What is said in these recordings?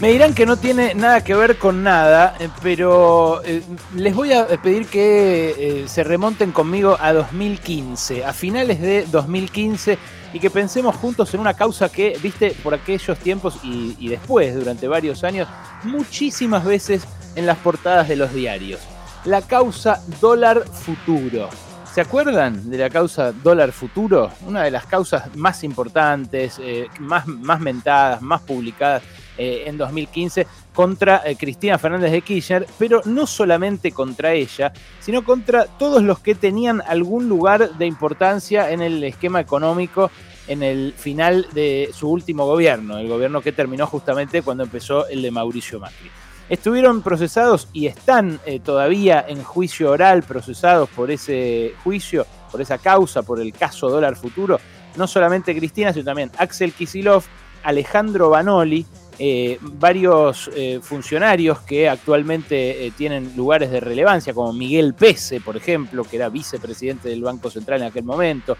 Me dirán que no tiene nada que ver con nada, eh, pero eh, les voy a pedir que eh, se remonten conmigo a 2015, a finales de 2015, y que pensemos juntos en una causa que, viste, por aquellos tiempos y, y después, durante varios años, muchísimas veces en las portadas de los diarios. La causa dólar futuro. ¿Se acuerdan de la causa dólar futuro? Una de las causas más importantes, eh, más, más mentadas, más publicadas eh, en 2015 contra eh, Cristina Fernández de Kirchner, pero no solamente contra ella, sino contra todos los que tenían algún lugar de importancia en el esquema económico en el final de su último gobierno, el gobierno que terminó justamente cuando empezó el de Mauricio Macri. Estuvieron procesados y están eh, todavía en juicio oral, procesados por ese juicio, por esa causa, por el caso dólar futuro, no solamente Cristina, sino también Axel Kisilov, Alejandro Banoli, eh, varios eh, funcionarios que actualmente tienen lugares de relevancia, como Miguel Pese, por ejemplo, que era vicepresidente del Banco Central en aquel momento,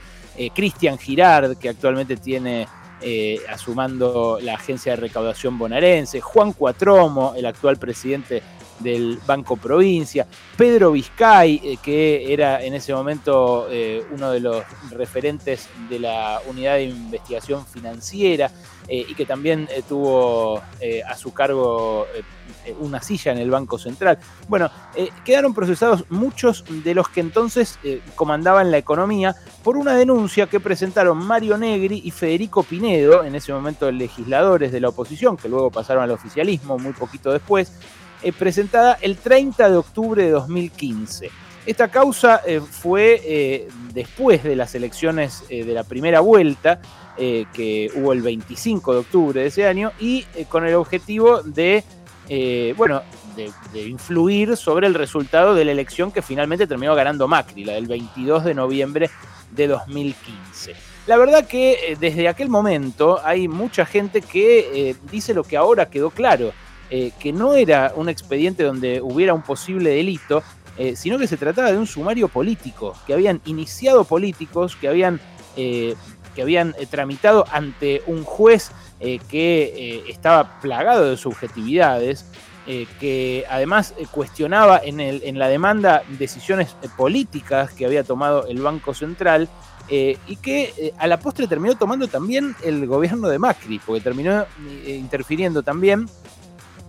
Cristian Girard, que actualmente tiene eh, asumando la agencia de recaudación bonaerense, Juan Cuatromo, el actual presidente del Banco Provincia, Pedro Vizcay, eh, que era en ese momento eh, uno de los referentes de la unidad de investigación financiera y que también tuvo a su cargo una silla en el Banco Central. Bueno, quedaron procesados muchos de los que entonces comandaban la economía por una denuncia que presentaron Mario Negri y Federico Pinedo, en ese momento legisladores de la oposición, que luego pasaron al oficialismo muy poquito después, eh, presentada el 30 de octubre de 2015. Esta causa eh, fue eh, después de las elecciones de la primera vuelta, que hubo el 25 de octubre de ese año, y con el objetivo de, bueno, de, de, influir sobre el resultado de la elección que finalmente terminó ganando Macri, la del 22 de noviembre de 2015. La verdad que desde aquel momento hay mucha gente que dice lo que ahora quedó claro, eh, que no era un expediente donde hubiera un posible delito, sino que se trataba de un sumario político, que habían iniciado políticos, que habían, que habían tramitado ante un juez que estaba plagado de subjetividades, que además cuestionaba en, el, en, la demanda decisiones políticas que había tomado el Banco Central eh, y que eh, a la postre terminó tomando también el gobierno de Macri, porque terminó eh, interfiriendo también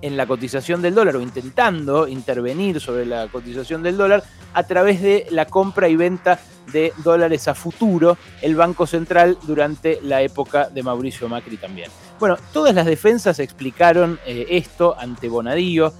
en la cotización del dólar o intentando intervenir sobre la cotización del dólar a través de la compra y venta de dólares a futuro, el Banco Central durante la época de Mauricio Macri también. Bueno, todas las defensas explicaron esto ante Bonadío,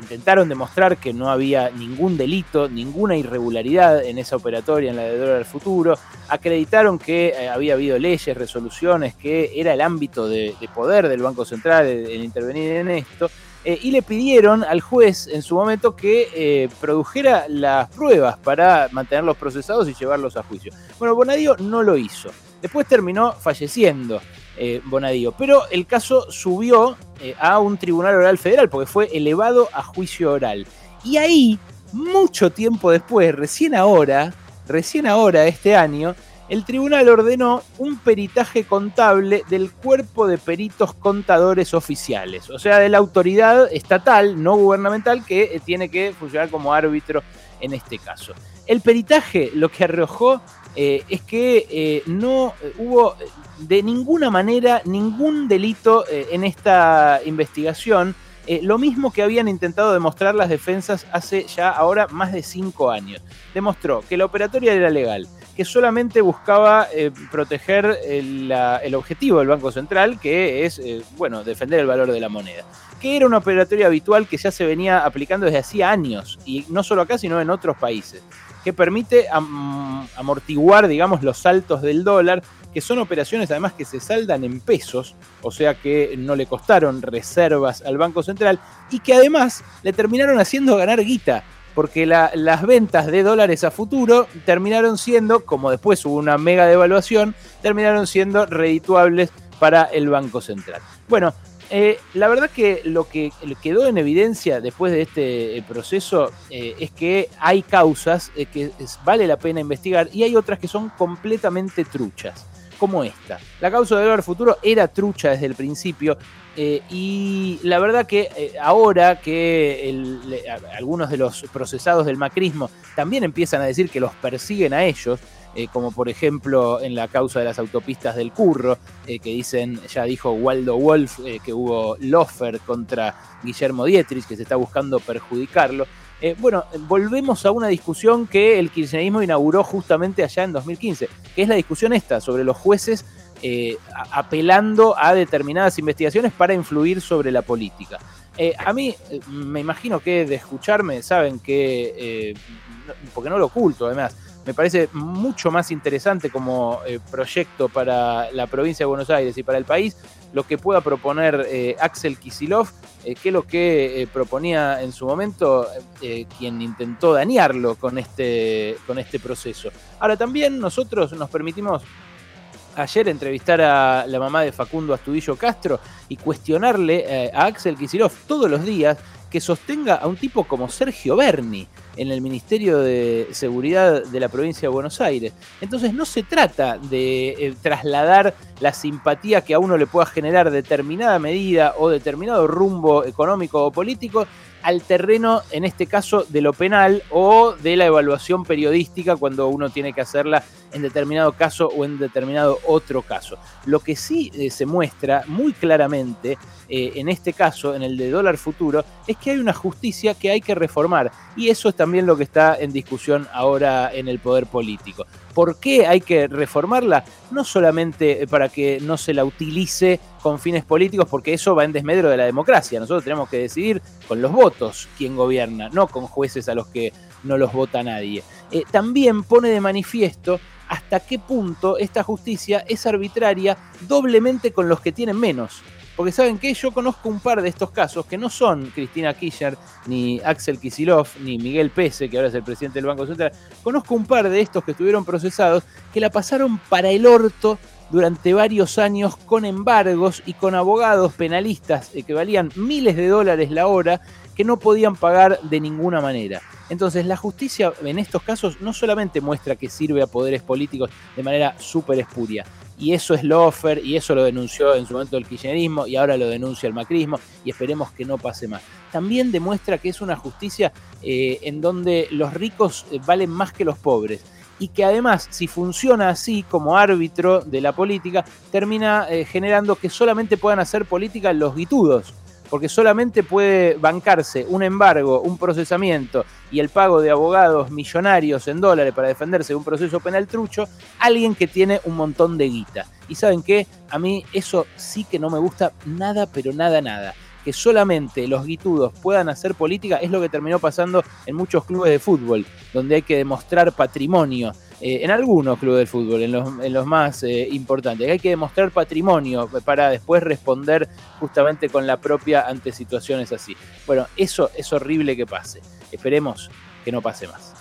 intentaron demostrar que no había ningún delito, ninguna irregularidad en esa operatoria, en la de dólar futuro, acreditaron que eh, había habido leyes, resoluciones, que era el ámbito de, poder del Banco Central el, intervenir en esto, eh, y le pidieron al juez en su momento que eh, produjera las pruebas para mantenerlos procesados y llevarlos a juicio. Bueno, Bonadio no lo hizo. Después terminó falleciendo eh, Bonadío. Pero el caso subió eh, a un tribunal oral federal porque fue elevado a juicio oral. Y ahí, mucho tiempo después, recién ahora, recién ahora, este año, el tribunal ordenó un peritaje contable del cuerpo de peritos contadores oficiales, o sea, de la autoridad estatal, no gubernamental, que eh, tiene que funcionar como árbitro en este caso. El peritaje lo que arrojó eh, es que eh, no hubo de ninguna manera ningún delito eh, en esta investigación. lo mismo que habían intentado demostrar las defensas hace ya ahora más de cinco años. Demostró que la operatoria era legal, que solamente buscaba proteger el, el, objetivo del Banco Central, que es, bueno, defender el valor de la moneda. Que era una operatoria habitual que ya se venía aplicando desde hacía años, y no solo acá, sino en otros países que permite amortiguar, digamos, los saltos del dólar, que son operaciones además que se saldan en pesos, o sea que no le costaron reservas al Banco Central y que además le terminaron haciendo ganar guita, porque las ventas de dólares a futuro terminaron siendo, como después hubo una mega devaluación, terminaron siendo redituables para el Banco Central. Bueno, eh, la verdad que lo que quedó en evidencia después de este eh, proceso eh, es que hay causas que vale la pena investigar y hay otras que son completamente truchas. como esta. La causa de dólar futuro era trucha desde el principio eh, y la verdad que eh, ahora que algunos de los procesados del macrismo también empiezan a decir que los persiguen a ellos, eh, como por ejemplo en la causa de las autopistas del Curro, que dicen, ya dijo Waldo Wolf, que hubo lofer contra Guillermo Dietrich, que se está buscando perjudicarlo. bueno, volvemos a una discusión que el kirchnerismo inauguró justamente allá en 2015, que es la discusión esta sobre los jueces eh, apelando a determinadas investigaciones para influir sobre la política. Eh, a mí, eh, me imagino que de escucharme, saben que, porque no lo oculto además, me parece mucho más interesante como proyecto para la provincia de Buenos Aires y para el país lo que pueda proponer Axel Kisilov que lo que proponía en su momento quien intentó dañarlo con este, con este proceso. Ahora también nosotros nos permitimos ayer entrevistar a la mamá de Facundo Astudillo Castro y cuestionarle eh, a Axel Kicillof todos los días que sostenga a un tipo como Sergio Berni en el Ministerio de Seguridad de la provincia de Buenos Aires. Entonces no se trata de eh, trasladar la simpatía que a uno le pueda generar determinada medida o determinado rumbo económico o político, al terreno, en este caso, de lo penal o de la evaluación periodística cuando uno tiene que hacerla en determinado caso o en determinado otro caso. Lo que sí eh, se muestra muy claramente eh, en este caso, en el de dólar futuro, es que hay una justicia que hay que reformar. Y eso es también lo que está en discusión ahora en el poder político. ¿Por qué hay que reformarla? No solamente para que no se la utilice con fines políticos, porque eso va en desmedro de la democracia. Nosotros tenemos que decidir con los votos quién gobierna, no con jueces a los que no los vota nadie. Eh, también pone de manifiesto hasta qué punto esta justicia es arbitraria doblemente con los que tienen menos. Porque saben que yo conozco un par de estos casos que no son Cristina Kirchner, ni Axel Kisilov, ni Miguel Pese, que ahora es el presidente del Banco Central. Conozco un par de estos que estuvieron procesados que la pasaron para el orto durante varios años con embargos y con abogados penalistas eh, que valían miles de dólares la hora que no podían pagar de ninguna manera. Entonces la justicia en estos casos no solamente muestra que sirve a poderes políticos de manera súper espuria, y eso es Lofer, y eso lo denunció en su momento el kirchnerismo, y ahora lo denuncia el macrismo, y esperemos que no pase más. También demuestra que es una justicia eh, en donde los ricos eh, valen más que los pobres y que además, si funciona así como árbitro de la política, termina eh, generando que solamente puedan hacer política los guitudos porque solamente puede bancarse un embargo, un procesamiento y el pago de abogados millonarios en dólares para defenderse de un proceso penal trucho, alguien que tiene un montón de guita. Y saben qué, a mí eso sí que no me gusta nada, pero nada, nada. Que solamente los guitudos puedan hacer política es lo que terminó pasando en muchos clubes de fútbol, donde hay que demostrar patrimonio eh, en algunos clubes del fútbol, en los, más eh, importantes. Hay que demostrar patrimonio para después responder justamente con la propia ante situaciones así. Bueno, eso es horrible que pase. Esperemos que no pase más.